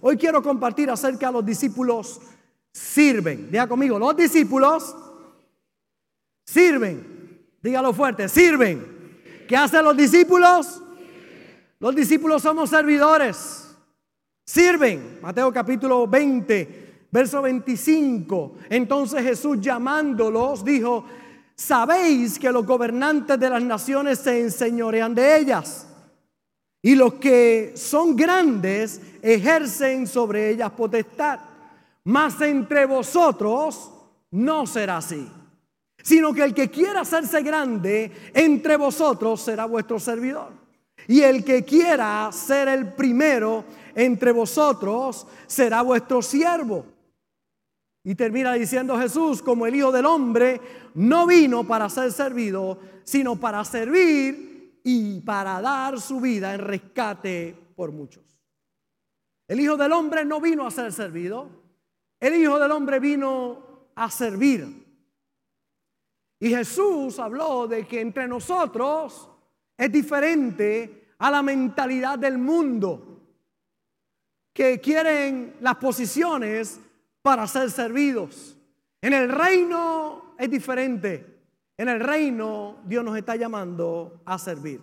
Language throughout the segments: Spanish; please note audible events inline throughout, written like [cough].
Hoy quiero compartir acerca de los discípulos sirven. Diga conmigo, los discípulos sirven. Dígalo fuerte, sirven. ¿Qué hacen los discípulos? Los discípulos somos servidores. Sirven. Mateo capítulo 20, verso 25. Entonces Jesús llamándolos dijo, sabéis que los gobernantes de las naciones se enseñorean de ellas. Y los que son grandes ejercen sobre ellas potestad. Mas entre vosotros no será así. Sino que el que quiera hacerse grande entre vosotros será vuestro servidor. Y el que quiera ser el primero entre vosotros será vuestro siervo. Y termina diciendo Jesús, como el Hijo del Hombre, no vino para ser servido, sino para servir y para dar su vida en rescate por muchos. El Hijo del Hombre no vino a ser servido, el Hijo del Hombre vino a servir. Y Jesús habló de que entre nosotros es diferente a la mentalidad del mundo, que quieren las posiciones para ser servidos. En el reino es diferente. En el reino Dios nos está llamando a servir.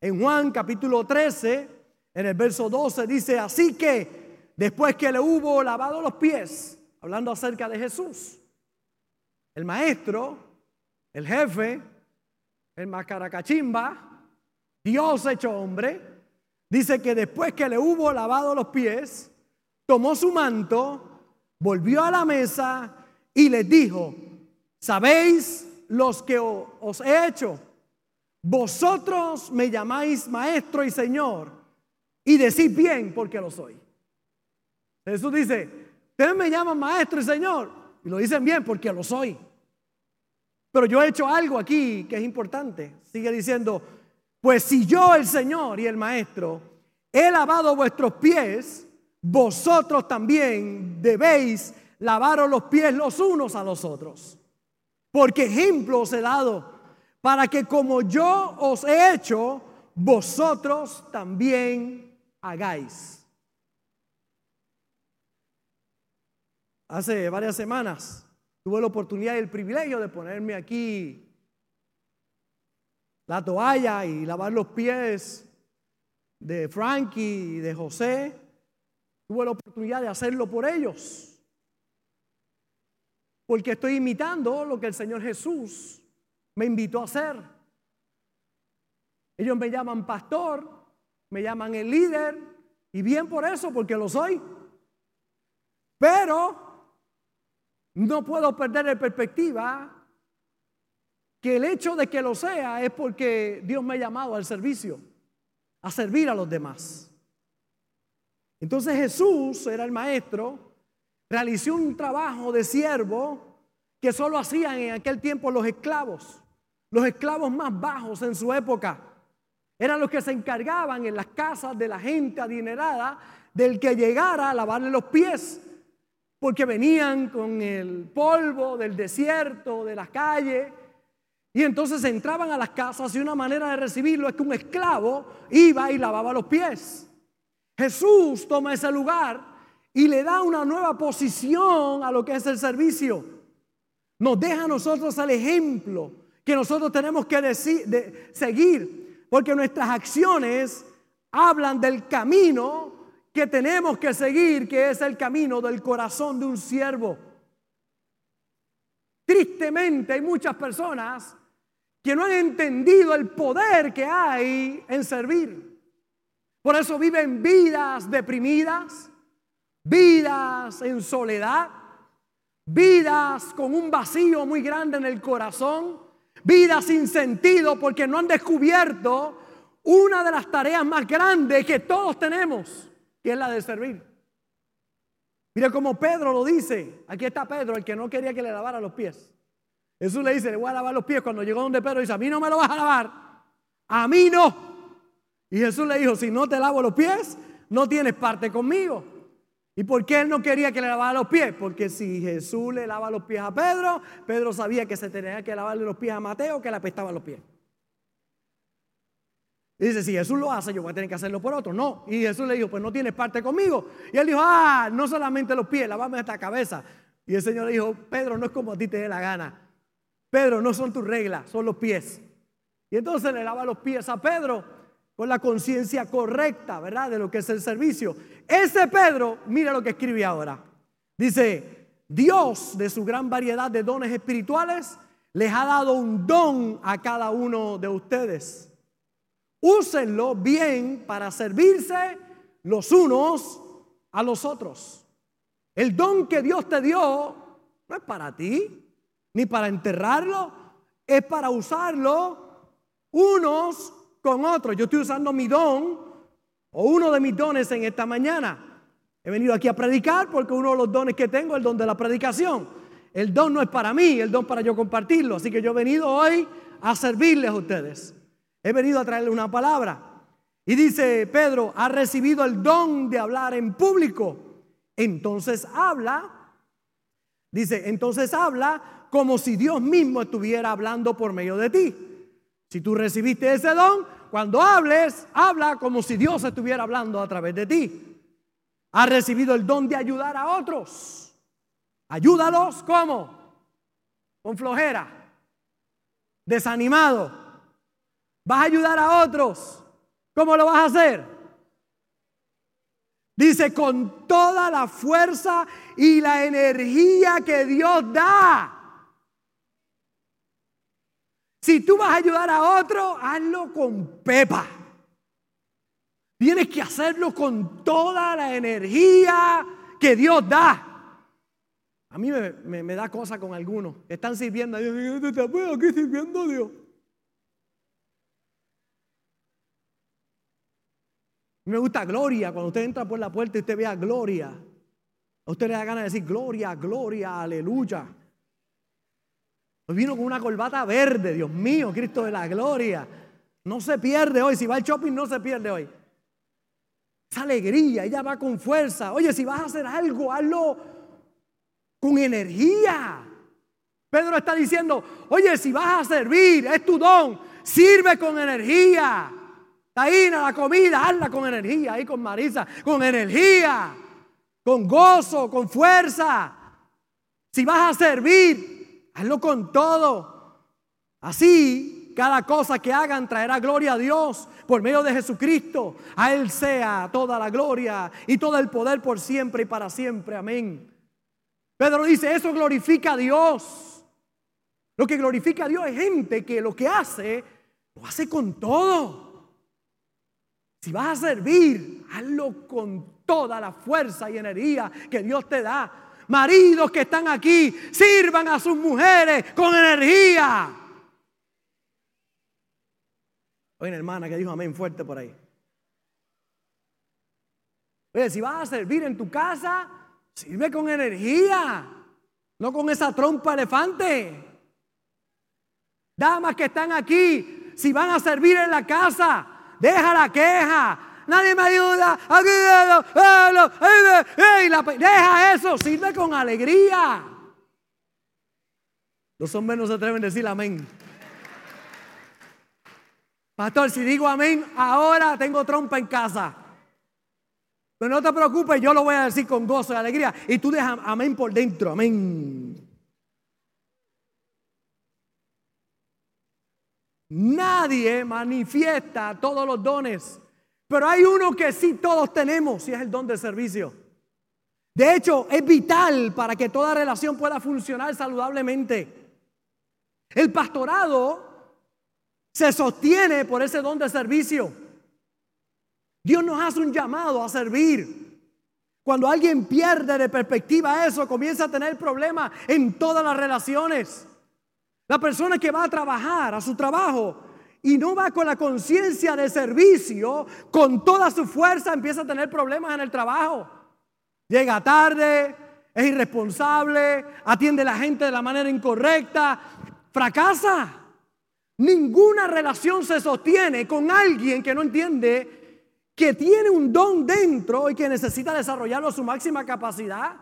En Juan capítulo 13, en el verso 12 dice, así que después que le hubo lavado los pies, hablando acerca de Jesús, el maestro, el jefe, el macaracachimba, Dios hecho hombre, dice que después que le hubo lavado los pies, tomó su manto, volvió a la mesa y les dijo, ¿sabéis los que os he hecho? Vosotros me llamáis maestro y señor y decís bien porque lo soy. Jesús dice, ustedes me llaman maestro y señor y lo dicen bien porque lo soy. Pero yo he hecho algo aquí que es importante. Sigue diciendo, pues si yo, el Señor y el Maestro, he lavado vuestros pies, vosotros también debéis lavaros los pies los unos a los otros. Porque ejemplo os he dado para que como yo os he hecho, vosotros también hagáis. Hace varias semanas tuve la oportunidad y el privilegio de ponerme aquí la toalla y lavar los pies de Frankie y de José. Tuve la oportunidad de hacerlo por ellos. Porque estoy imitando lo que el Señor Jesús me invitó a hacer. Ellos me llaman pastor, me llaman el líder, y bien por eso, porque lo soy. Pero no puedo perder de perspectiva que el hecho de que lo sea es porque Dios me ha llamado al servicio, a servir a los demás. Entonces Jesús era el maestro, realizó un trabajo de siervo que solo hacían en aquel tiempo los esclavos, los esclavos más bajos en su época. Eran los que se encargaban en las casas de la gente adinerada del que llegara a lavarle los pies, porque venían con el polvo del desierto, de las calles, y entonces entraban a las casas y una manera de recibirlo es que un esclavo iba y lavaba los pies. Jesús toma ese lugar y le da una nueva posición a lo que es el servicio. Nos deja a nosotros el ejemplo que nosotros tenemos que de seguir, porque nuestras acciones hablan del camino que tenemos que seguir, que es el camino del corazón de un siervo. Tristemente hay muchas personas que no han entendido el poder que hay en servir. Por eso viven vidas deprimidas, vidas en soledad, vidas con un vacío muy grande en el corazón, vidas sin sentido porque no han descubierto una de las tareas más grandes que todos tenemos, que es la de servir. Mire como Pedro lo dice, aquí está Pedro, el que no quería que le lavara los pies. Jesús le dice, le voy a lavar los pies. Cuando llegó donde Pedro dice, a mí no me lo vas a lavar. A mí no. Y Jesús le dijo, si no te lavo los pies, no tienes parte conmigo. ¿Y por qué él no quería que le lavara los pies? Porque si Jesús le lava los pies a Pedro, Pedro sabía que se tenía que lavarle los pies a Mateo, que le apestaban los pies. Y dice, si Jesús lo hace, yo voy a tener que hacerlo por otro. No. Y Jesús le dijo, pues no tienes parte conmigo. Y él dijo, ah, no solamente los pies, lavame esta cabeza. Y el Señor le dijo, Pedro, no es como a ti te dé la gana. Pedro, no son tus reglas, son los pies. Y entonces le lava los pies a Pedro con la conciencia correcta, ¿verdad? De lo que es el servicio. Ese Pedro, mira lo que escribe ahora. Dice, Dios de su gran variedad de dones espirituales les ha dado un don a cada uno de ustedes. Úsenlo bien para servirse los unos a los otros. El don que Dios te dio no es para ti, ni para enterrarlo, es para usarlo unos con otros. Yo estoy usando mi don o uno de mis dones en esta mañana. He venido aquí a predicar porque uno de los dones que tengo es el don de la predicación. El don no es para mí, el don para yo compartirlo. Así que yo he venido hoy a servirles a ustedes. He venido a traerle una palabra. Y dice Pedro, ha recibido el don de hablar en público. Entonces habla, dice, entonces habla como si Dios mismo estuviera hablando por medio de ti. Si tú recibiste ese don, cuando hables, habla como si Dios estuviera hablando a través de ti. Ha recibido el don de ayudar a otros. Ayúdalos como? Con flojera, desanimado, Vas a ayudar a otros. ¿Cómo lo vas a hacer? Dice, con toda la fuerza y la energía que Dios da. Si tú vas a ayudar a otro, hazlo con pepa. Tienes que hacerlo con toda la energía que Dios da. A mí me, da cosa con algunos. Están sirviendo a Dios. Yo te aquí sirviendo a Dios. Me gusta gloria. Cuando usted entra por la puerta y usted vea gloria. A usted le da ganas de decir gloria, gloria, aleluya. Hoy vino con una corbata verde, Dios mío, Cristo de la gloria. No se pierde hoy. Si va al shopping, no se pierde hoy. Esa alegría, ella va con fuerza. Oye, si vas a hacer algo, hazlo con energía. Pedro está diciendo, oye, si vas a servir, es tu don, sirve con energía. Taína, la comida, hazla con energía, ahí con Marisa, con energía, con gozo, con fuerza. Si vas a servir, hazlo con todo. Así, cada cosa que hagan traerá gloria a Dios por medio de Jesucristo. A Él sea toda la gloria y todo el poder por siempre y para siempre. Amén. Pedro dice, eso glorifica a Dios. Lo que glorifica a Dios es gente que lo que hace, lo hace con todo. Si vas a servir, hazlo con toda la fuerza y energía que Dios te da. Maridos que están aquí, sirvan a sus mujeres con energía. Oye, hermana que dijo amén fuerte por ahí. Oye, si vas a servir en tu casa, sirve con energía, no con esa trompa elefante. Damas que están aquí, si van a servir en la casa, deja la queja. Nadie me ayuda. Deja eso, sirve con alegría. Los hombres no se atreven a decir amén. Pastor, si digo amén, ahora tengo trompa en casa. Pero no te preocupes, yo lo voy a decir con gozo y alegría. Y tú dejas amén por dentro, amén. Nadie manifiesta todos los dones, pero hay uno que sí todos tenemos y es el don de servicio. De hecho, es vital para que toda relación pueda funcionar saludablemente. El pastorado se sostiene por ese don de servicio. Dios nos hace un llamado a servir. Cuando alguien pierde de perspectiva eso, comienza a tener problemas en todas las relaciones. La persona que va a trabajar a su trabajo y no va con la conciencia de servicio, con toda su fuerza empieza a tener problemas en el trabajo. Llega tarde, es irresponsable, atiende a la gente de la manera incorrecta, fracasa. Ninguna relación se sostiene con alguien que no entiende que tiene un don dentro y que necesita desarrollarlo a su máxima capacidad.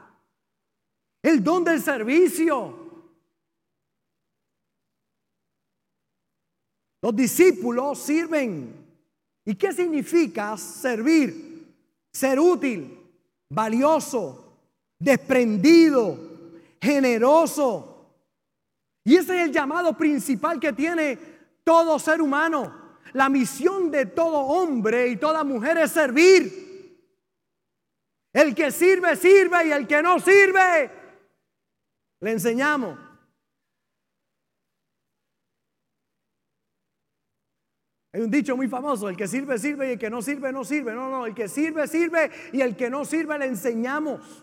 El don del servicio. Los discípulos sirven ¿Y qué significa servir? Ser útil, valioso, desprendido, generoso. Y ese es el llamado principal que tiene todo ser humano. La misión de todo hombre y toda mujer es servir. El que sirve, sirve y el que no sirve, le enseñamos. Hay un dicho muy famoso, el que sirve, sirve y el que no sirve, no sirve. No, no, el que sirve, sirve y el que no sirve, le enseñamos.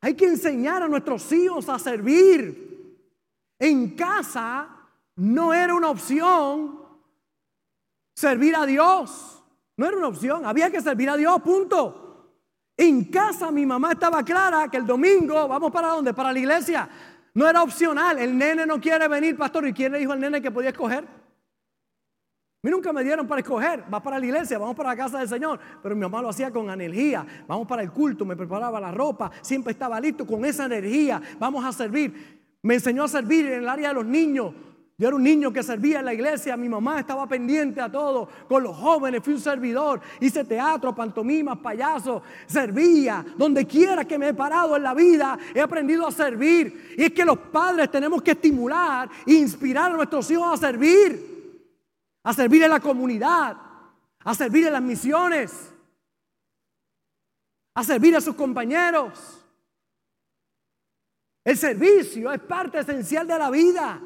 Hay que enseñar a nuestros hijos a servir. En casa no era una opción servir a Dios. No era una opción, había que servir a Dios, punto. En casa mi mamá estaba clara que el domingo vamos para dónde? Para la iglesia. No era opcional. El nene no quiere venir, pastor. ¿Y quién le dijo al nene que podía escoger? Mí nunca me dieron para escoger, va para la iglesia, vamos para la casa del Señor, pero mi mamá lo hacía con energía, vamos para el culto, me preparaba la ropa, siempre estaba listo con esa energía, vamos a servir. Me enseñó a servir en el área de los niños. Yo era un niño que servía en la iglesia, mi mamá estaba pendiente a todo, con los jóvenes, fui un servidor, hice teatro, pantomimas, payasos, servía, donde quiera que me he parado en la vida, he aprendido a servir. Y es que los padres tenemos que estimular e inspirar a nuestros hijos a servir a servir en la comunidad, a servir en las misiones, a servir a sus compañeros. El servicio es parte esencial de la vida.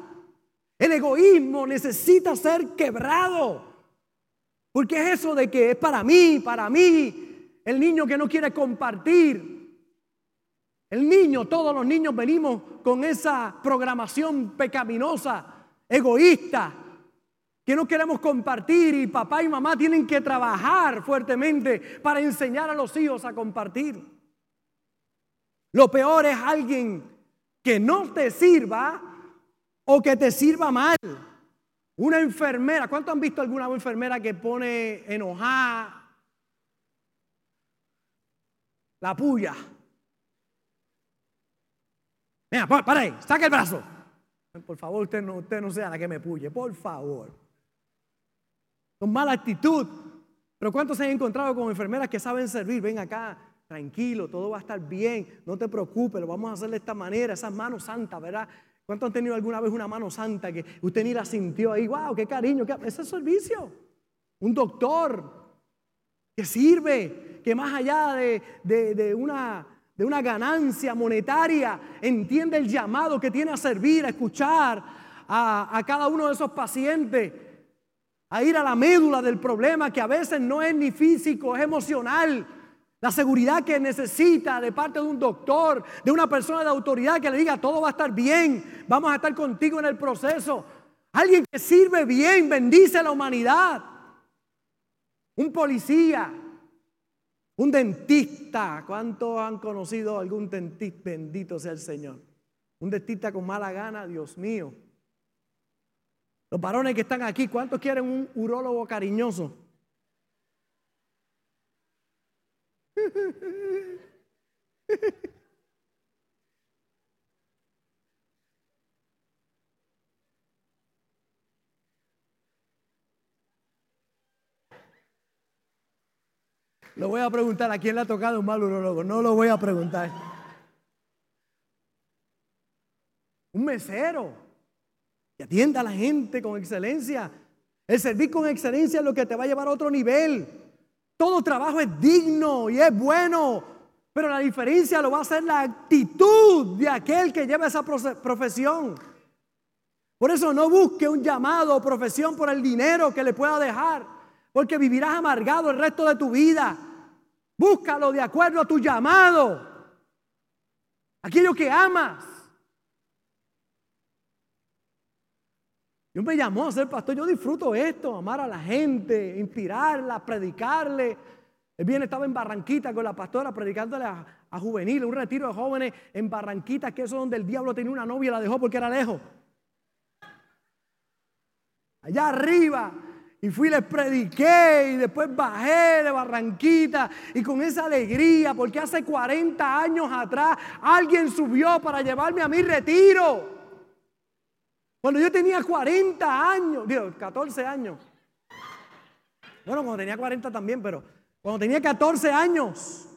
El egoísmo necesita ser quebrado. Porque es eso de que es para mí, para mí. El niño que no quiere compartir. El niño, todos los niños venimos con esa programación pecaminosa, egoísta, que no queremos compartir y papá y mamá tienen que trabajar fuertemente para enseñar a los hijos a compartir. Lo peor es alguien que no te sirva o que te sirva mal. Una enfermera, ¿cuántos han visto alguna enfermera que pone enojada la puya? Mira, para ahí, saca el brazo. Por favor, usted no, usted no sea la que me puye, por favor con mala actitud. Pero ¿cuántos se han encontrado con enfermeras que saben servir? Ven acá, tranquilo, todo va a estar bien, no te preocupes, lo vamos a hacer de esta manera, esas manos santas, ¿verdad? ¿Cuántos han tenido alguna vez una mano santa que usted ni la sintió ahí? ¡Wow! ¡Qué cariño! Qué... Ese es servicio. Un doctor que sirve, que más allá de, una, de una ganancia monetaria, entiende el llamado que tiene a servir, a escuchar a, a cada uno de esos pacientes a ir a la médula del problema que a veces no es ni físico, es emocional. La seguridad que necesita de parte de un doctor, de una persona de autoridad que le diga todo va a estar bien, vamos a estar contigo en el proceso. Alguien que sirve bien, bendice a la humanidad. Un policía, un dentista. ¿Cuántos han conocido algún dentista? Bendito sea el Señor. Un dentista con mala gana, Dios mío. Los varones que están aquí, ¿cuántos quieren un urólogo cariñoso? [laughs] Lo voy a preguntar a quién le ha tocado un mal urólogo. No lo voy a preguntar. Un mesero y atienda a la gente con excelencia. El servir con excelencia es lo que te va a llevar a otro nivel. Todo trabajo es digno y es bueno, pero la diferencia lo va a hacer la actitud de aquel que lleva esa profesión. Por eso no busque un llamado o profesión por el dinero que le pueda dejar, porque vivirás amargado el resto de tu vida. Búscalo de acuerdo a tu llamado, aquello que amas. Dios me llamó a ser pastor. Yo disfruto esto, amar a la gente, inspirarla, predicarle. El bien estaba en Barranquita con la pastora predicándole a, juveniles, un retiro de jóvenes en Barranquita, que eso es donde el diablo tenía una novia y la dejó porque era lejos. Allá arriba. Y fui, les prediqué y después bajé de Barranquita y con esa alegría, porque hace 40 años atrás alguien subió para llevarme a mi retiro. Cuando yo tenía 40 años, digo, 14 años. Bueno, cuando tenía 40 también, pero cuando tenía 14 años,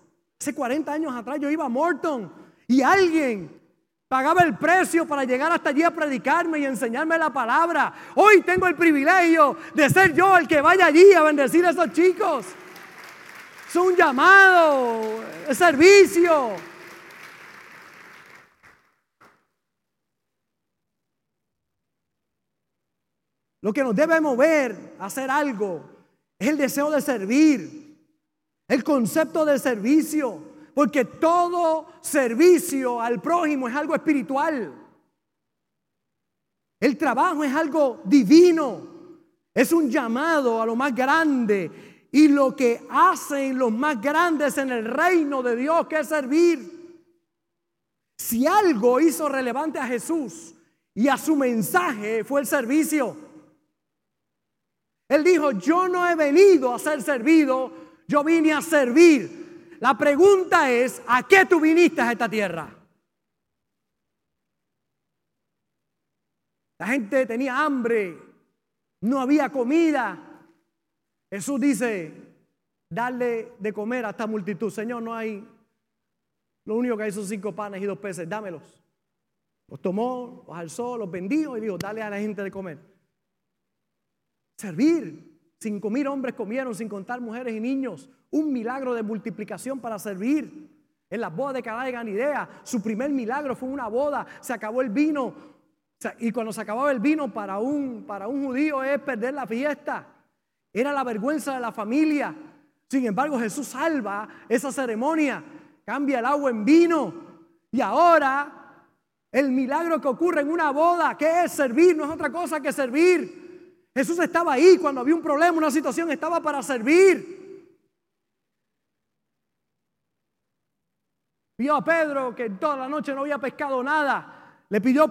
hace 40 años atrás, yo iba a Morton y alguien pagaba el precio para llegar hasta allí a predicarme y enseñarme la palabra. Hoy tengo el privilegio de ser yo el que vaya allí a bendecir a esos chicos. Es un llamado, es servicio. Lo que nos debe mover a hacer algo es el deseo de servir, el concepto de servicio, porque todo servicio al prójimo es algo espiritual. El trabajo es algo divino, es un llamado a lo más grande y lo que hacen los más grandes en el reino de Dios, que es servir. Si algo hizo relevante a Jesús y a su mensaje fue el servicio. Él dijo, yo no he venido a ser servido, yo vine a servir. La pregunta es, ¿a qué tú viniste a esta tierra? La gente tenía hambre, no había comida. Jesús dice, darle de comer a esta multitud. Señor, no hay, lo único que hay son cinco panes y dos peces, dámelos. Los tomó, los alzó, los bendijo y dijo, dale a la gente de comer. Servir. Cinco mil hombres comieron sin contar mujeres y niños. Un milagro de multiplicación para servir. En las bodas de Caná de Ganidea, su primer milagro fue una boda. Se acabó el vino. Y cuando se acababa el vino para un, para un judío es perder la fiesta. Era la vergüenza de la familia. Sin embargo, Jesús salva esa ceremonia. Cambia el agua en vino. Y ahora el milagro que ocurre en una boda, que es servir, no es otra cosa que servir. Jesús estaba ahí cuando había un problema, una situación, estaba para servir. Vio a Pedro que toda la noche no había pescado nada. Le pidió,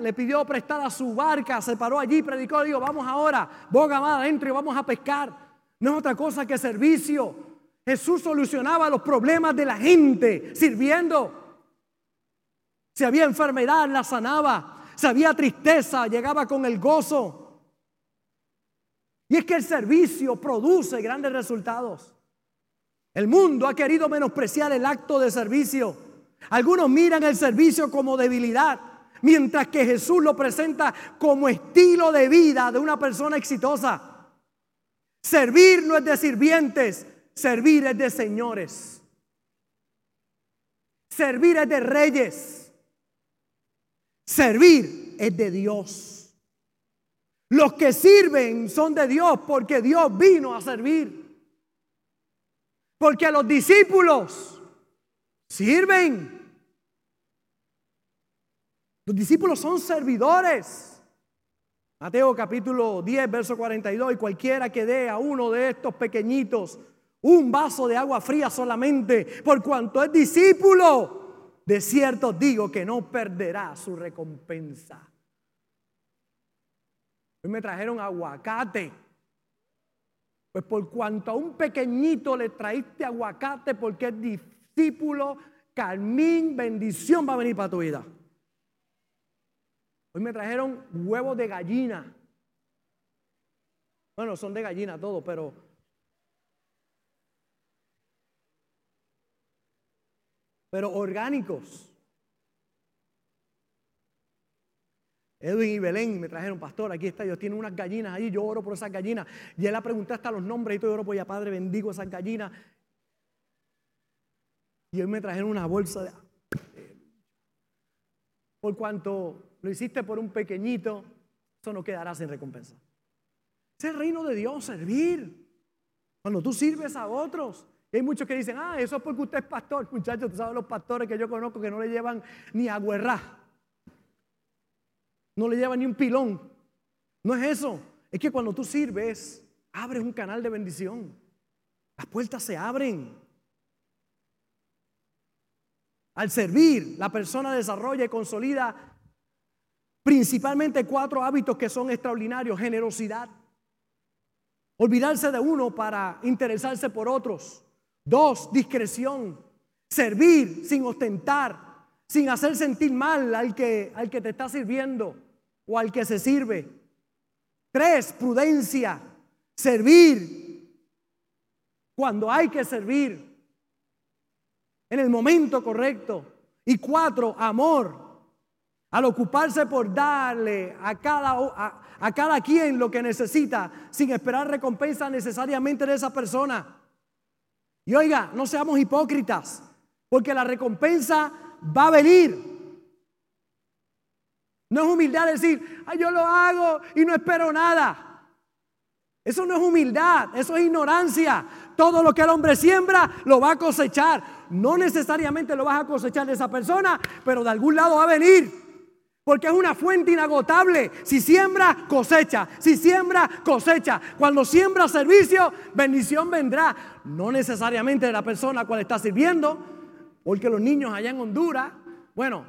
le pidió prestada su barca, se paró allí, predicó, dijo, vamos ahora, boga más adentro y vamos a pescar. No es otra cosa que servicio. Jesús solucionaba los problemas de la gente sirviendo. Si había enfermedad, la sanaba. Si había tristeza, llegaba con el gozo. Y es que el servicio produce grandes resultados. El mundo ha querido menospreciar el acto de servicio. Algunos miran el servicio como debilidad, mientras que Jesús lo presenta como estilo de vida de una persona exitosa. Servir no es de sirvientes, servir es de señores. Servir es de reyes. Servir es de Dios. Los que sirven son de Dios porque Dios vino a servir. Porque los discípulos sirven. Los discípulos son servidores. Mateo capítulo 10, verso 42. Y cualquiera que dé a uno de estos pequeñitos un vaso de agua fría solamente, por cuanto es discípulo, de cierto digo que no perderá su recompensa me trajeron aguacate. Pues por cuanto a un pequeñito le traíste aguacate porque es discípulo, Carmín, bendición va a venir para tu vida. Hoy me trajeron huevos de gallina. Bueno, son de gallina todos, pero pero orgánicos. Edwin y Belén me trajeron, pastor, aquí está, Dios tiene unas gallinas ahí, yo oro por esas gallinas. Y él la pregunté hasta los nombres y todo, yo oro por ella, Padre, bendigo esas gallinas. Y hoy me trajeron una bolsa de... Por cuanto lo hiciste por un pequeñito, eso no quedará sin recompensa. Es el reino de Dios, servir. Cuando tú sirves a otros. Y hay muchos que dicen, ah, eso es porque usted es pastor. [laughs] Muchachos, tú sabes los pastores que yo conozco que no le llevan ni a no le lleva ni un pilón. No es eso. Es que cuando tú sirves, abres un canal de bendición. Las puertas se abren. Al servir, la persona desarrolla y consolida principalmente cuatro hábitos que son extraordinarios. Generosidad. Olvidarse de uno para interesarse por otros. Dos, discreción. Servir sin ostentar, sin hacer sentir mal al que, al que te está sirviendo o al que se sirve. Tres, prudencia. Servir cuando hay que servir, en el momento correcto. Y cuatro, amor. Al ocuparse por darle a cada, a, cada quien lo que necesita sin esperar recompensa necesariamente de esa persona. Y oiga, no seamos hipócritas, porque la recompensa va a venir. No es humildad decir, Ay, yo lo hago y no espero nada. Eso no es humildad, eso es ignorancia. Todo lo que el hombre siembra lo va a cosechar. No necesariamente lo vas a cosechar de esa persona, pero de algún lado va a venir. Porque es una fuente inagotable. Si siembra, cosecha. Si siembra, cosecha. Cuando siembra servicio, bendición vendrá. No necesariamente de la persona a la cual está sirviendo. Porque los niños allá en Honduras, bueno,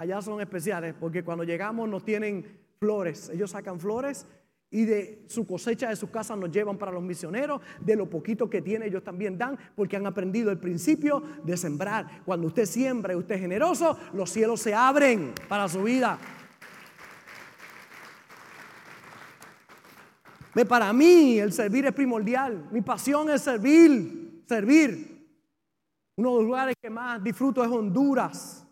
allá son especiales. Porque cuando llegamos nos tienen flores. Ellos sacan flores y de su cosecha de sus casas nos llevan para los misioneros, de lo poquito que tiene ellos también dan, porque han aprendido el principio de sembrar. Cuando usted siembra y usted es generoso, los cielos se abren para su vida. Para mí el servir es primordial, mi pasión es servir, servir. Uno de los lugares que más disfruto es Honduras.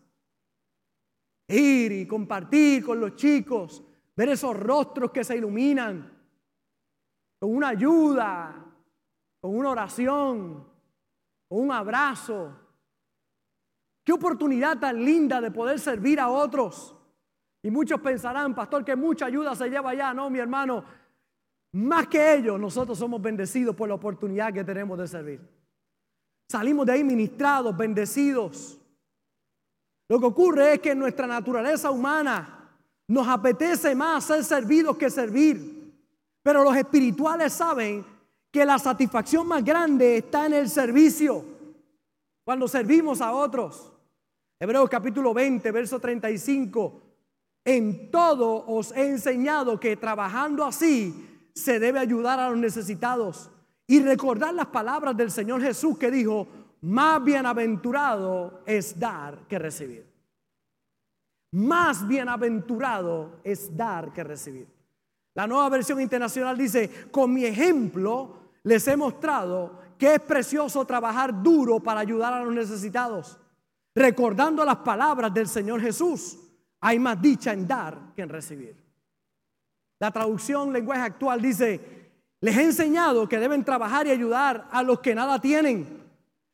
Ir y compartir con los chicos, ver esos rostros que se iluminan con una ayuda, con una oración, con un abrazo. Qué oportunidad tan linda de poder servir a otros. Y muchos pensarán, pastor, que mucha ayuda se lleva allá. No, mi hermano, más que ellos, nosotros somos bendecidos por la oportunidad que tenemos de servir. Salimos de ahí ministrados, bendecidos. Lo que ocurre es que nuestra naturaleza humana nos apetece más ser servidos que servir. Pero los espirituales saben que la satisfacción más grande está en el servicio. Cuando servimos a otros. Hebreos capítulo 20, verso 35. En todo os he enseñado que trabajando así se debe ayudar a los necesitados. Y recordar las palabras del Señor Jesús que dijo, más bienaventurado es dar que recibir. Más bienaventurado es dar que recibir. La nueva versión internacional dice, con mi ejemplo les he mostrado que es precioso trabajar duro para ayudar a los necesitados. Recordando las palabras del Señor Jesús, hay más dicha en dar que en recibir. La traducción lenguaje actual dice, les he enseñado que deben trabajar y ayudar a los que nada tienen.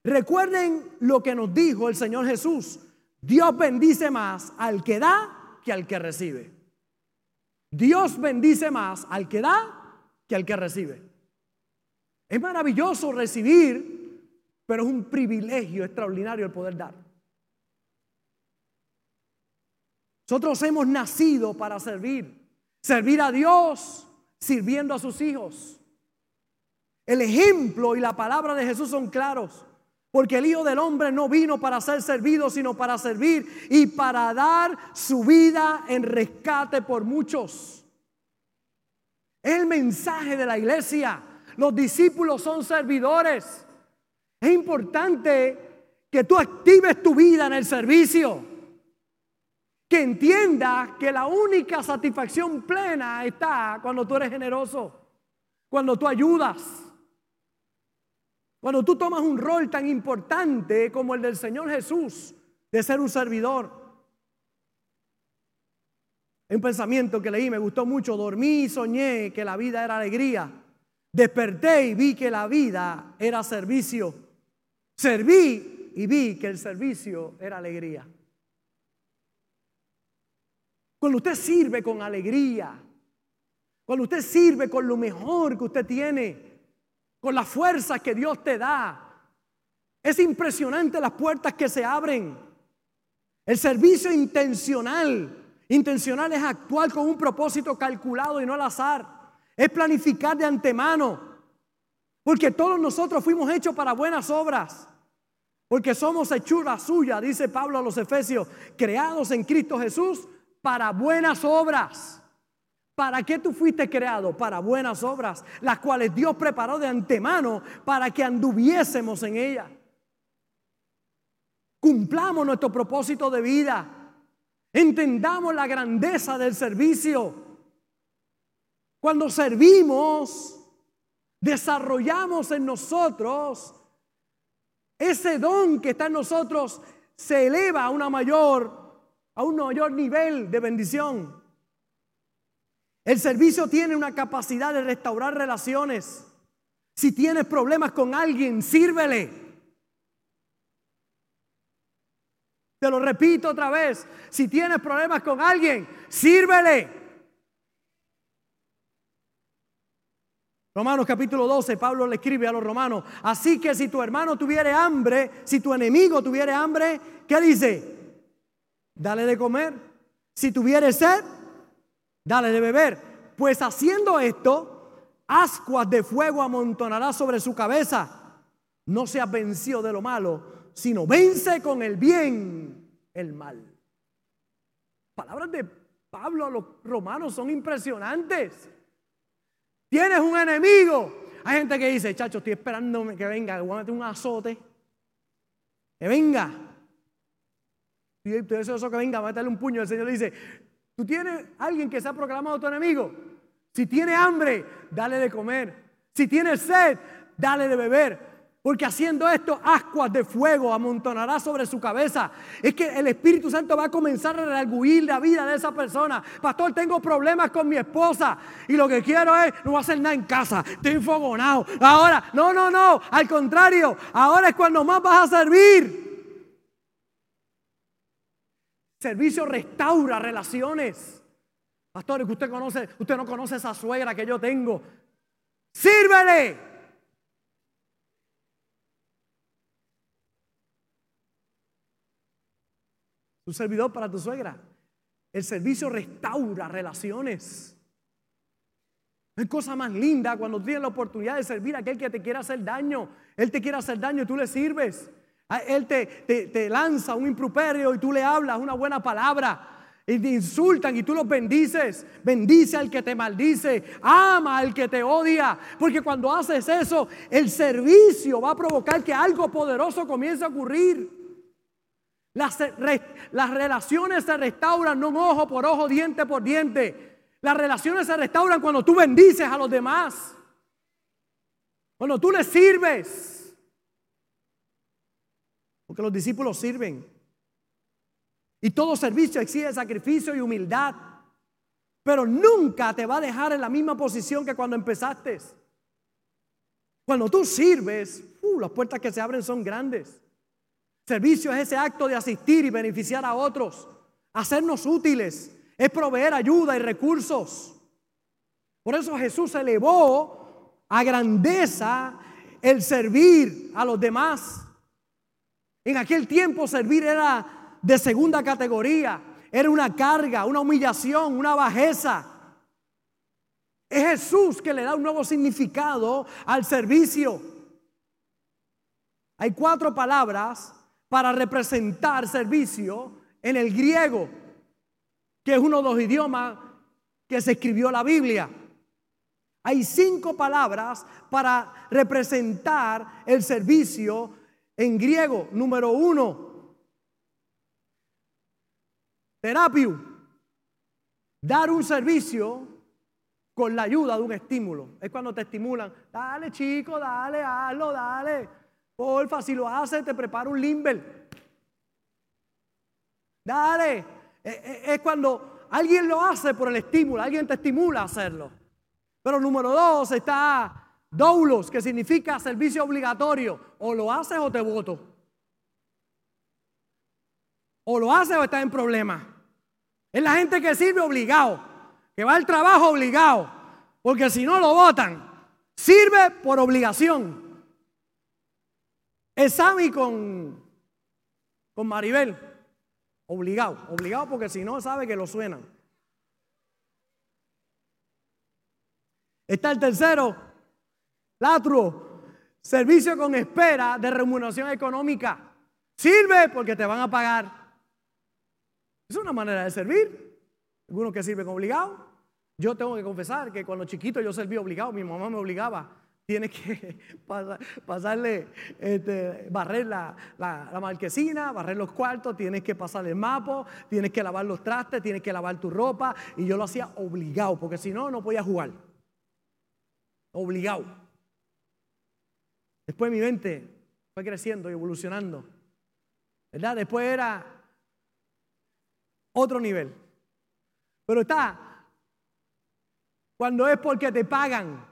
Recuerden lo que nos dijo el Señor Jesús. Dios bendice más al que da que al que recibe. Dios bendice más al que da que al que recibe. Es maravilloso recibir, pero es un privilegio extraordinario el poder dar. Nosotros hemos nacido para servir, servir a Dios sirviendo a sus hijos. El ejemplo y la palabra de Jesús son claros. Porque el Hijo del Hombre no vino para ser servido, sino para servir y para dar su vida en rescate por muchos. El mensaje de la iglesia. Los discípulos son servidores. Es importante que tú actives tu vida en el servicio. Que entiendas que la única satisfacción plena está cuando tú eres generoso, cuando tú ayudas cuando tú tomas un rol tan importante como el del Señor Jesús, de ser un servidor. un pensamiento que leí, me gustó mucho. Dormí y soñé que la vida era alegría. Desperté y vi que la vida era servicio. Serví y vi que el servicio era alegría. Cuando usted sirve con alegría, cuando usted sirve con lo mejor que usted tiene, con la fuerza que Dios te da. Es impresionante las puertas que se abren. El servicio intencional. Intencional es actuar con un propósito calculado y no al azar. Es planificar de antemano. Porque todos nosotros fuimos hechos para buenas obras. Porque somos hechura suya, dice Pablo a los Efesios, creados en Cristo Jesús para buenas obras. ¿Para qué tú fuiste creado? Para buenas obras, las cuales Dios preparó de antemano para que anduviésemos en ellas. Cumplamos nuestro propósito de vida. Entendamos la grandeza del servicio. Cuando servimos, desarrollamos en nosotros, ese don que está en nosotros se eleva a una mayor, a un mayor nivel de bendición. El servicio tiene una capacidad de restaurar relaciones. Si tienes problemas con alguien, sírvele. Te lo repito otra vez. Si tienes problemas con alguien, sírvele. Romanos capítulo 12, Pablo le escribe a los romanos, así que si tu hermano tuviere hambre, si tu enemigo tuviere hambre, ¿qué dice? Dale de comer. Si tuviere sed, dale de beber. Pues haciendo esto, ascuas de fuego amontonará sobre su cabeza. No seas vencido de lo malo, sino vence con el bien el mal. Palabras de Pablo a los romanos son impresionantes. Tienes un enemigo. Hay gente que dice, chacho, estoy esperando que venga, voy a meter un azote. Que venga. Y tú eso que venga, a meterle un puño. El Señor le dice, tú tienes alguien que se ha proclamado tu enemigo. Si tiene hambre, dale de comer. Si tiene sed, dale de beber. Porque haciendo esto, ascuas de fuego amontonará sobre su cabeza. Es que el Espíritu Santo va a comenzar a rearguir la vida de esa persona. Pastor, tengo problemas con mi esposa y lo que quiero es, no voy a hacer nada en casa, estoy enfogonado. Ahora, no, no, no, al contrario, ahora es cuando más vas a servir. Servicio restaura relaciones. Pastor, que usted conoce, usted no conoce esa suegra que yo tengo. Sírvele. Un servidor para tu suegra. El servicio restaura relaciones. Es cosa más linda cuando tienes la oportunidad de servir a aquel que te quiera hacer daño. Él te quiere hacer daño y tú le sirves. Él te, te, lanza un improperio y tú le hablas una buena palabra. Y te insultan y tú los bendices. Bendice al que te maldice. Ama al que te odia. Porque cuando haces eso, el servicio va a provocar que algo poderoso comience a ocurrir. Las, relaciones se restauran no ojo por ojo, diente por diente. Las relaciones se restauran cuando tú bendices a los demás. Cuando tú les sirves. Porque los discípulos sirven. Y todo servicio exige sacrificio y humildad. Pero nunca te va a dejar en la misma posición que cuando empezaste. Cuando tú sirves, uh, las puertas que se abren son grandes. Servicio es ese acto de asistir y beneficiar a otros, hacernos útiles, es proveer ayuda y recursos. Por eso Jesús elevó a grandeza el servir a los demás. En aquel tiempo servir era de segunda categoría, era una carga, una humillación, una bajeza. Es Jesús que le da un nuevo significado al servicio. Hay cuatro palabras para representar servicio en el griego, que es uno de los idiomas que se escribió la Biblia. Hay cinco palabras para representar el servicio en griego. Número uno, terapio. Dar un servicio con la ayuda de un estímulo. Es cuando te estimulan. Dale, chico, dale, hazlo, dale. Porfa, si lo haces, te preparo un limber. Dale. Eh, eh, es cuando alguien lo hace por el estímulo, alguien te estimula a hacerlo. Pero número dos está doulos, que significa servicio obligatorio. O lo haces o te voto. O lo haces o estás en problemas. Es la gente que sirve obligado, que va al trabajo obligado, porque si no lo votan, sirve por obligación. Es Sammy con, con Maribel. Obligado, obligado porque si no sabe que lo suenan. Está el tercero, latro, servicio con espera de remuneración económica. Sirve porque te van a pagar. Es una manera de servir. Algunos que sirven obligado. Yo tengo que confesar que cuando chiquito yo serví obligado, mi mamá me obligaba Tienes que [laughs] pasarle, este, barrer la, marquesina, barrer los cuartos, tienes que pasarle el mapa, tienes que lavar los trastes, tienes que lavar tu ropa. Y yo lo hacía obligado, porque si no, no podía jugar. Obligado. Después mi mente fue creciendo y evolucionando. ¿Verdad? Después era otro nivel. Pero está cuando es porque te pagan.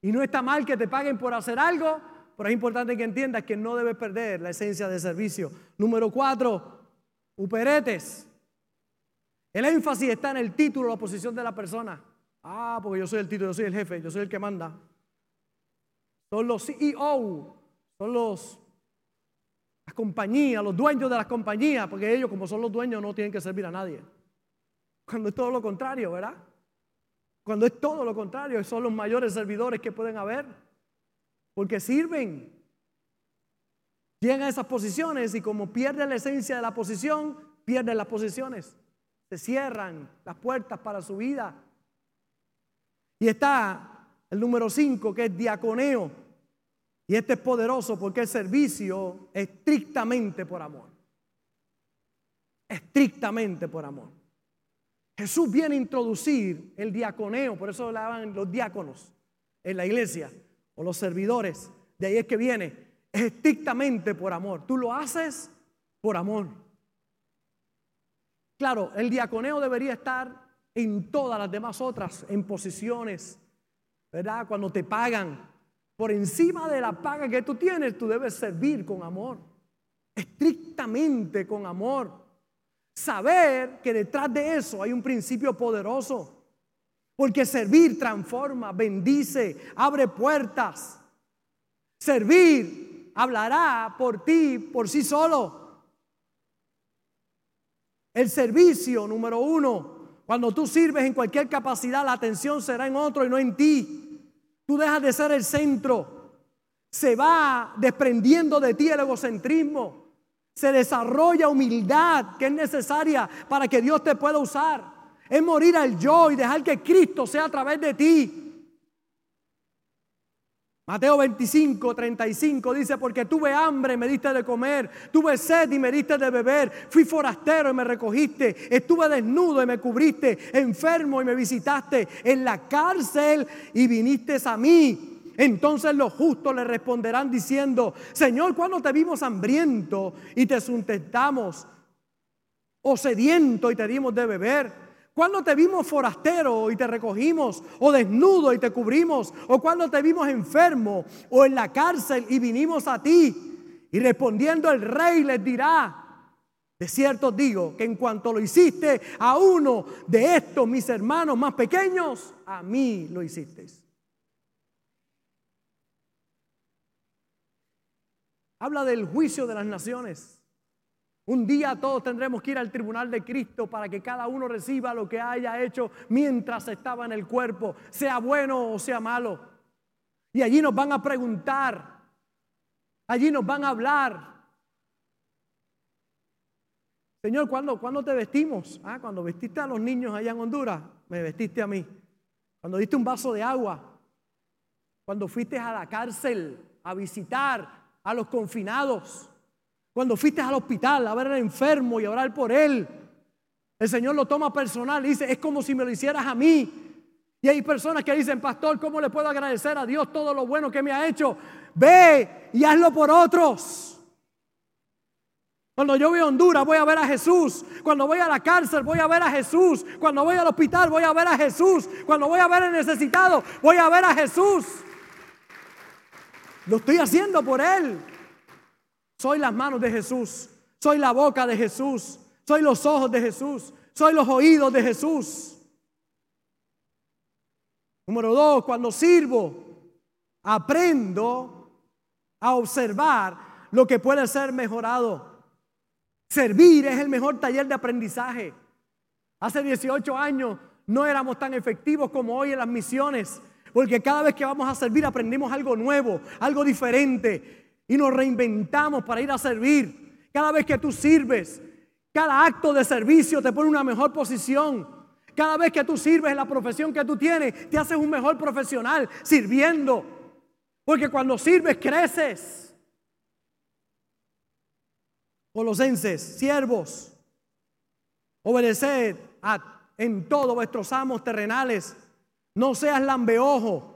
Y no está mal que te paguen por hacer algo, pero es importante que entiendas que no debes perder la esencia de servicio. Número cuatro, uperetes. El énfasis está en el título, la posición de la persona. Ah, porque yo soy el título, yo soy el jefe, yo soy el que manda. Son los CEO, son los las compañías, los dueños de las compañías, porque ellos como son los dueños no tienen que servir a nadie. Cuando es todo lo contrario, ¿verdad? Cuando es todo lo contrario, son los mayores servidores que pueden haber, porque sirven. Llegan a esas posiciones y como pierden la esencia de la posición, pierden las posiciones. Se cierran las puertas para su vida. Y está el número 5, que es diaconeo. Y este es poderoso porque el servicio estrictamente por amor. Estrictamente por amor. Jesús viene a introducir el diaconeo, por eso le llaman los diáconos en la iglesia o los servidores. De ahí es que viene. Es estrictamente por amor. Tú lo haces por amor. Claro, el diaconeo debería estar en todas las demás otras, en posiciones, ¿verdad? Cuando te pagan, por encima de la paga que tú tienes, tú debes servir con amor, estrictamente con amor. Saber que detrás de eso hay un principio poderoso, porque servir transforma, bendice, abre puertas. Servir hablará por ti, por sí solo. El servicio número uno cuando tú sirves en cualquier capacidad, la atención será en otro y no en ti. Tú dejas de ser el centro. Se va desprendiendo de ti el egocentrismo. Se desarrolla humildad que es necesaria para que Dios te pueda usar. Es morir al yo y dejar que Cristo sea a través de ti. Mateo 25, 35 dice, porque tuve hambre y me diste de comer, tuve sed y me diste de beber, fui forastero y me recogiste, estuve desnudo y me cubriste, enfermo y me visitaste, en la cárcel y viniste a mí. Entonces los justos le responderán diciendo, Señor, cuando te vimos hambriento y te sustentamos, o sediento y te dimos de beber? Cuando te vimos forastero y te recogimos, o desnudo y te cubrimos, o cuando te vimos enfermo o en la cárcel y vinimos a ti. Y respondiendo el rey les dirá, de cierto digo que en cuanto lo hiciste a uno de estos mis hermanos más pequeños, a mí lo hiciste. Habla del juicio de las naciones. Un día todos tendremos que ir al tribunal de Cristo para que cada uno reciba lo que haya hecho mientras estaba en el cuerpo, sea bueno o sea malo. Y allí nos van a preguntar, allí nos van a hablar. Señor, ¿cuándo, ¿cuándo te vestimos? Ah, cuando vestiste a los niños allá en Honduras, me vestiste a mí. Cuando diste un vaso de agua, cuando fuiste a la cárcel a visitar a los confinados. Cuando fuiste al hospital a ver al enfermo y a orar por él, el Señor lo toma personal y dice, es como si me lo hicieras a mí. Y hay personas que dicen, pastor, ¿cómo le puedo agradecer a Dios todo lo bueno que me ha hecho? Ve y hazlo por otros. Cuando yo voy a Honduras voy a ver a Jesús. Cuando voy a la cárcel voy a ver a Jesús. Cuando voy al hospital voy a ver a Jesús. Cuando voy a ver al necesitado voy a ver a Jesús. Lo estoy haciendo por Él. Soy las manos de Jesús. Soy la boca de Jesús. Soy los ojos de Jesús. Soy los oídos de Jesús. Número dos, cuando sirvo, aprendo a observar lo que puede ser mejorado. Servir es el mejor taller de aprendizaje. Hace 18 años no éramos tan efectivos como hoy en las misiones, porque cada vez que vamos a servir aprendemos algo nuevo, algo diferente y nos reinventamos para ir a servir. Cada vez que tú sirves, cada acto de servicio te pone una mejor posición. Cada vez que tú sirves en la profesión que tú tienes, te haces un mejor profesional sirviendo. Porque cuando sirves, creces. Colosenses, siervos, obedeced a, en todos vuestros amos terrenales. No seas lambeojo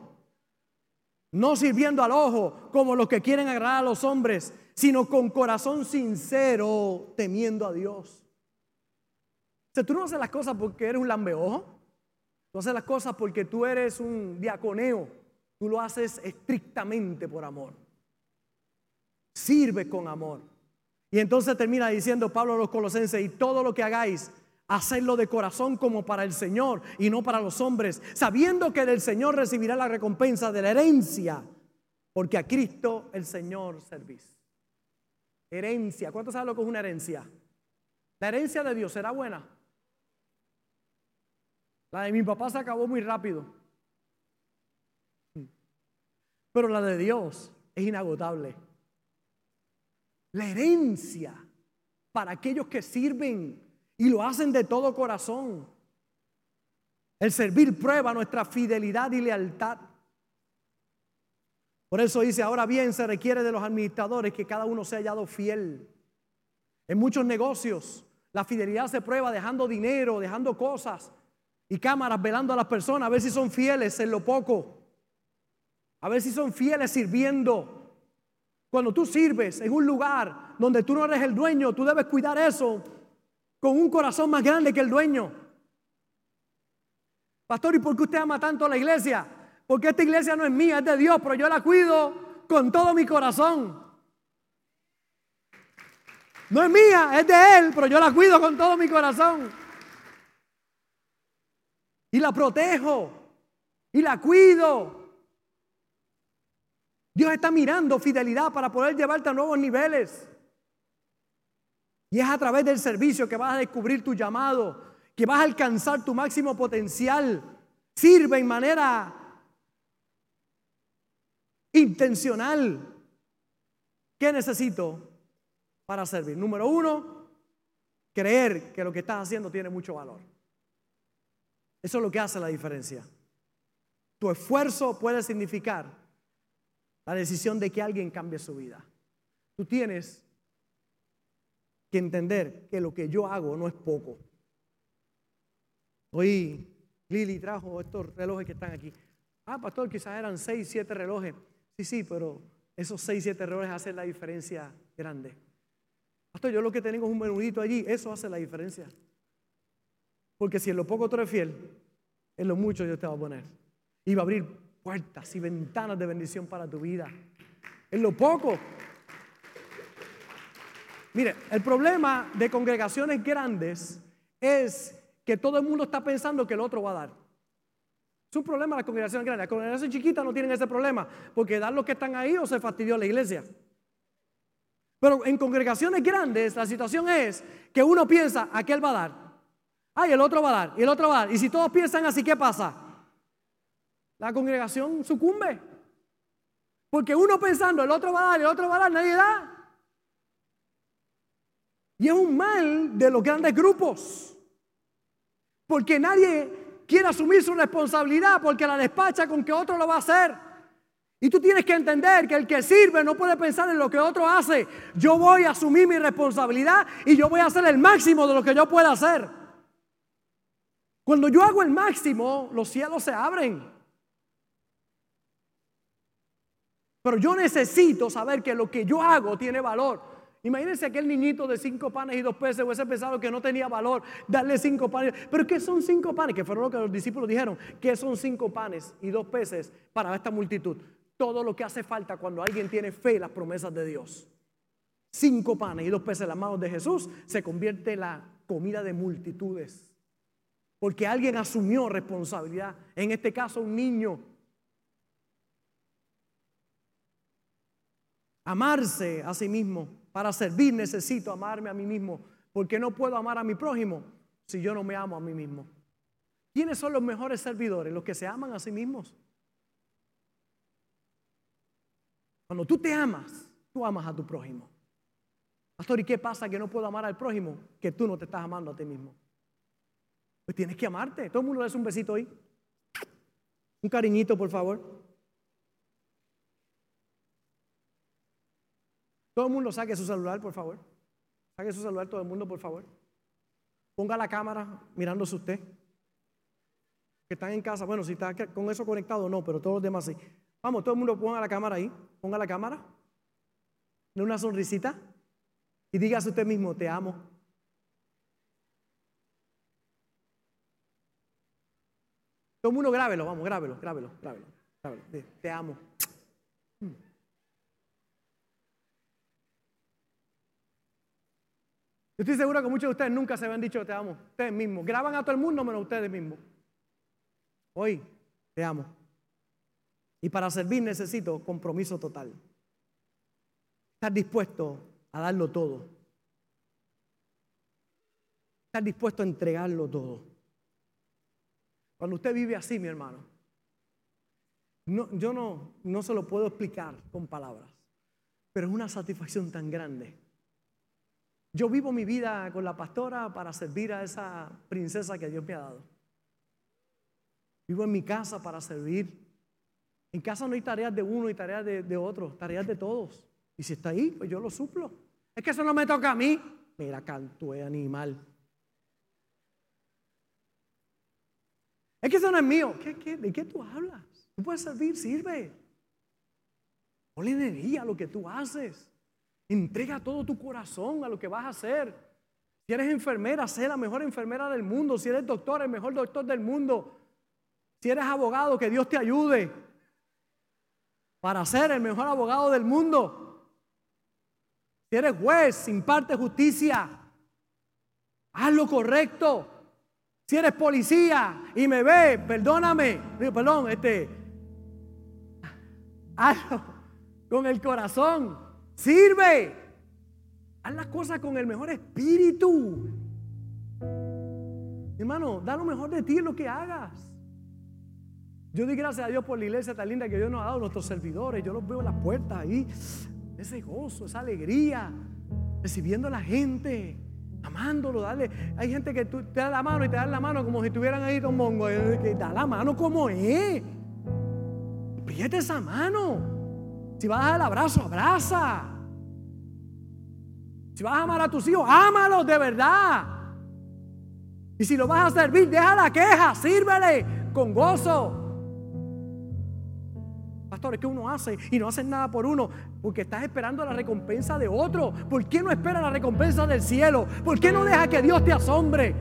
no sirviendo al ojo como los que quieren agradar a los hombres, sino con corazón sincero, temiendo a Dios. O sea, tú no haces las cosas porque eres un lambeojo, tú haces las cosas porque tú eres un diaconeo, tú lo haces estrictamente por amor. Sirve con amor. Y entonces termina diciendo Pablo a los colosenses, y todo lo que hagáis, hacerlo de corazón como para el Señor y no para los hombres, sabiendo que del Señor recibirá la recompensa de la herencia, porque a Cristo el Señor servís. Herencia, ¿cuánto saben lo que es una herencia? La herencia de Dios será buena. La de mi papá se acabó muy rápido. Pero la de Dios es inagotable. La herencia para aquellos que sirven y lo hacen de todo corazón. El servir prueba nuestra fidelidad y lealtad. Por eso dice, ahora bien, se requiere de los administradores que cada uno sea hallado fiel. En muchos negocios, la fidelidad se prueba dejando dinero, dejando cosas y cámaras velando a las personas, a ver si son fieles en lo poco, a ver si son fieles sirviendo. Cuando tú sirves en un lugar donde tú no eres el dueño, tú debes cuidar eso con un corazón más grande que el dueño. Pastor, ¿y por qué usted ama tanto a la iglesia? Porque esta iglesia no es mía, es de Dios, pero yo la cuido con todo mi corazón. No es mía, es de Él, pero yo la cuido con todo mi corazón. Y la protejo. Y la cuido. Dios está mirando fidelidad para poder llevarte a nuevos niveles. Y es a través del servicio que vas a descubrir tu llamado, que vas a alcanzar tu máximo potencial. Sirve en manera intencional. ¿Qué necesito para servir? Número uno, creer que lo que estás haciendo tiene mucho valor. Eso es lo que hace la diferencia. Tu esfuerzo puede significar la decisión de que alguien cambie su vida. Tú tienes que entender que lo que yo hago no es poco. Hoy Lili trajo estos relojes que están aquí. Ah, pastor, quizás eran seis, siete relojes. Sí, sí, pero esos seis, siete relojes hacen la diferencia grande. Pastor, yo lo que tengo es un menudito allí, eso hace la diferencia. Porque si en lo poco tú eres fiel, en lo mucho Dios te va a poner. Y va a abrir puertas y ventanas de bendición para tu vida. En lo poco Mire, el problema de congregaciones grandes es que todo el mundo está pensando que el otro va a dar. Es un problema de las congregaciones grandes. Las congregaciones chiquitas no tienen ese problema, porque dan los que están ahí o se fastidió la iglesia. Pero en congregaciones grandes la situación es que uno piensa, aquel va a dar. Ay, el otro va a dar, y el otro va a dar. Y si todos piensan así, ¿qué pasa? La congregación sucumbe. Porque uno pensando, el otro va a dar, el otro va a dar, nadie da. Y es un mal de los grandes grupos. Porque nadie quiere asumir su responsabilidad porque la despacha con que otro lo va a hacer. Y tú tienes que entender que el que sirve no puede pensar en lo que otro hace. Yo voy a asumir mi responsabilidad y yo voy a hacer el máximo de lo que yo pueda hacer. Cuando yo hago el máximo, los cielos se abren. Pero yo necesito saber que lo que yo hago tiene valor. Imagínense aquel niñito de cinco panes y dos peces hubiese pensado que no tenía valor darle cinco panes. Pero ¿qué son cinco panes? Que fueron lo que los discípulos dijeron. ¿Qué son cinco panes y dos peces para esta multitud? Todo lo que hace falta cuando alguien tiene fe en las promesas de Dios. Cinco panes y dos peces en las manos de Jesús se convierte en la comida de multitudes. Porque alguien asumió responsabilidad. En este caso, un niño. Amarse a sí mismo para servir necesito amarme a mí mismo, porque no puedo amar a mi prójimo si yo no me amo a mí mismo. ¿Quiénes son los mejores servidores? Los que se aman a sí mismos. Cuando tú te amas, tú amas a tu prójimo. Pastor, ¿y qué pasa que no puedo amar al prójimo? Que tú no te estás amando a ti mismo. Pues tienes que amarte. Todo el mundo le hace un besito ahí. Un cariñito, por favor. Todo el mundo saque su celular, por favor. Saque su celular todo el mundo, por favor. Ponga la cámara mirándose usted. Que están en casa. Bueno, si está con eso conectado, no, pero todos los demás sí. Vamos, todo el mundo ponga la cámara ahí. Ponga la cámara. Una sonrisita. Y dígase usted mismo, te amo. Todo el mundo grábelo, vamos, grábelo, grábelo, grábelo. grábelo. Te amo. Hmm. Yo estoy seguro que muchos de ustedes nunca se habían dicho te amo. Ustedes mismos. Graban a todo el mundo menos ustedes mismos. Hoy, te amo. Y para servir necesito compromiso total. Estar dispuesto a darlo todo. Estar dispuesto a entregarlo todo. Cuando usted vive así, mi hermano, no, yo no, no se lo puedo explicar con palabras, pero es una satisfacción tan grande. Yo vivo mi vida con la pastora para servir a esa princesa que Dios me ha dado. Vivo en mi casa para servir. En casa no hay tareas de uno y tareas de, otro, tareas de todos. Y si está ahí, pues yo lo suplo. Es que eso no me toca a mí. Mira, canto, animal. Es que eso no es mío. de qué tú hablas? Tú puedes servir, sirve. Ponle energía a lo que tú haces. Entrega todo tu corazón a lo que vas a hacer. Si eres enfermera, sé la mejor enfermera del mundo. Si eres doctor, el mejor doctor del mundo. Si eres abogado, que Dios te ayude para ser el mejor abogado del mundo. Si eres juez, imparte justicia. Haz lo correcto. Si eres policía y me ve, perdóname. perdón, este. [laughs] Hazlo con el corazón. Sirve. Haz las cosas con el mejor espíritu. Hermano, da lo mejor de ti en lo que hagas. Yo doy gracias a Dios por la iglesia tan linda que Dios nos ha dado, nuestros servidores. Yo los veo en las puertas ahí ese gozo, esa alegría, recibiendo a la gente, amándolo, dale. Hay gente que te da la mano y te dan la mano como si estuvieran ahí dos mongos, que da la mano como es. Pídete esa mano. Si vas a dar el abrazo, abraza. Si vas a amar a tus hijos, ámalos de verdad. Y si lo vas a servir, deja la queja, sírvele con gozo. Pastores, ¿qué uno hace? Y no hacen nada por uno porque estás esperando la recompensa de otro. ¿Por qué no espera la recompensa del cielo? ¿Por qué no deja que Dios te asombre?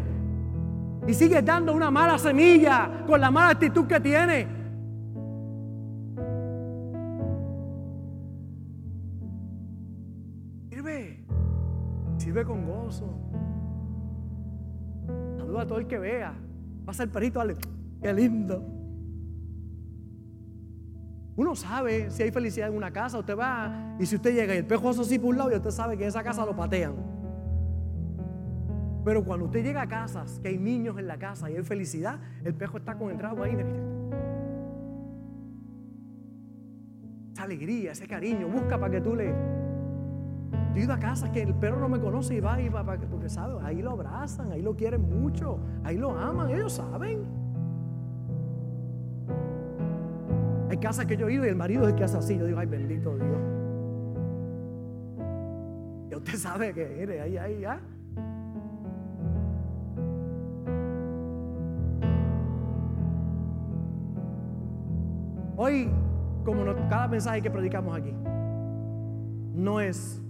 Y sigues dando una mala semilla con la mala actitud que tiene. Sirve con gozo. Saluda a todo el que vea. Pasa el perrito, dale, qué lindo. Uno sabe si hay felicidad en una casa, usted va y si usted llega y el pejo así por un lado y usted sabe que en esa casa lo patean. Pero cuando usted llega a casas que hay niños en la casa y hay felicidad, el pejo está concentrado ahí. Esa alegría, ese cariño, busca para que tú le... Yo he ido a casas que el perro no me conoce y va y va porque sabe, ahí lo abrazan, ahí lo quieren mucho, ahí lo aman, ellos saben. Hay casas que yo he ido y el marido es el que hace así. Yo digo, ay, bendito Dios. Y usted sabe que, mire, ahí, ahí, ya. Hoy, como cada mensaje que predicamos aquí, no es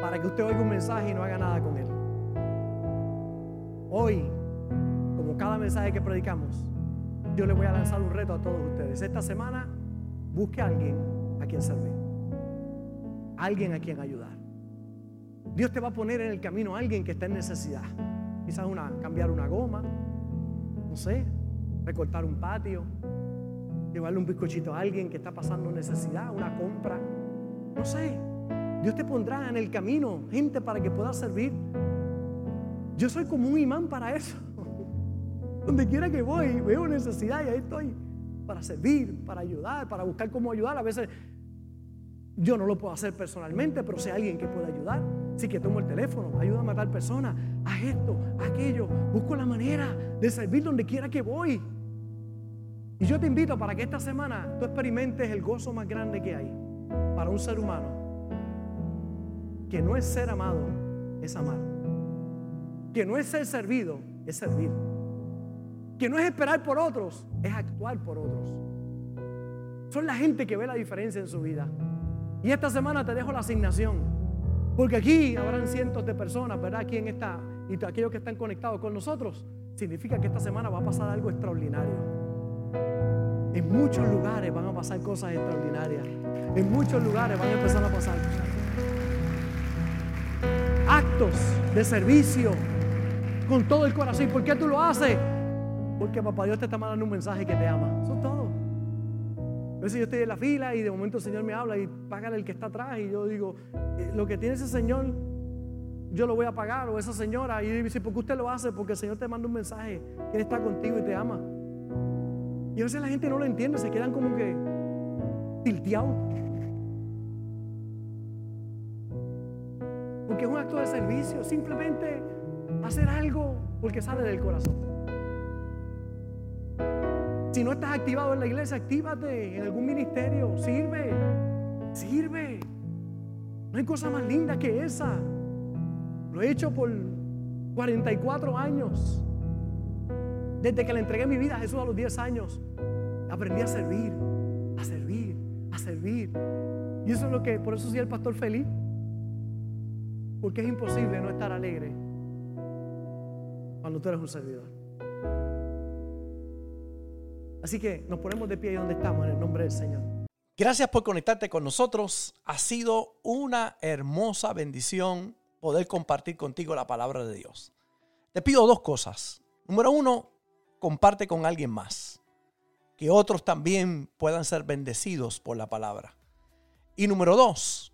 para que usted oiga un mensaje y no haga nada con él. Hoy, como cada mensaje que predicamos, yo le voy a lanzar un reto a todos ustedes. Esta semana busque a alguien a quien servir, alguien a quien ayudar. Dios te va a poner en el camino a alguien que está en necesidad. Quizás una, cambiar una goma, no sé, recortar un patio, llevarle un bizcochito a alguien que está pasando necesidad, una compra, no sé. Dios te pondrá en el camino gente para que pueda servir. Yo soy como un imán para eso. [laughs] Donde quiera que voy, veo necesidad y ahí estoy para servir, para ayudar, para buscar cómo ayudar. A veces yo no lo puedo hacer personalmente, pero hay alguien que pueda ayudar, sí que tomo el teléfono, ayúdame a tal persona, a esto, a aquello, busco la manera de servir donde quiera que voy. Y yo te invito para que esta semana tú experimentes el gozo más grande que hay para un ser humano, que no es ser amado, es amar. Que no es ser servido, es servir. Que no es esperar por otros, es actuar por otros. Son la gente que ve la diferencia en su vida. Y esta semana te dejo la asignación. Porque aquí habrán cientos de personas, ¿verdad? Aquí en esta, y aquellos que están conectados con nosotros, significa que esta semana va a pasar algo extraordinario. En muchos lugares van a pasar cosas extraordinarias. En muchos lugares van a empezar a pasar actos de servicio con todo el corazón. ¿Y por qué tú lo haces? Porque papá Dios te está mandando un mensaje que te ama. Eso es todo. A veces yo estoy en la fila y de momento el Señor me habla y págale el que está atrás. Y yo digo, eh, lo que tiene ese Señor, yo lo voy a pagar. O esa señora. Y dice, ¿por qué usted lo hace? Porque el Señor te manda un mensaje que Él está contigo y te ama. Y a veces la gente no lo entiende, se quedan como que tilteados. Porque es un acto de servicio, simplemente hacer algo porque sale del corazón. Si no estás activado en la iglesia, actívate en algún ministerio, sirve, sirve. No hay cosa más linda que esa. Lo he hecho por 44 años. Desde que le entregué mi vida a Jesús a los 10 años, aprendí a servir, a servir, a servir. Y eso es lo que, por eso soy el pastor feliz. Porque es imposible no estar alegre cuando tú eres un servidor. Así que nos ponemos de pie ahí donde estamos en el nombre del Señor. Gracias por conectarte con nosotros. Ha sido una hermosa bendición poder compartir contigo la palabra de Dios. Te pido dos cosas. Número uno, comparte con alguien más. Que otros también puedan ser bendecidos por la palabra. Y número dos,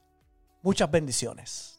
Muchas bendiciones.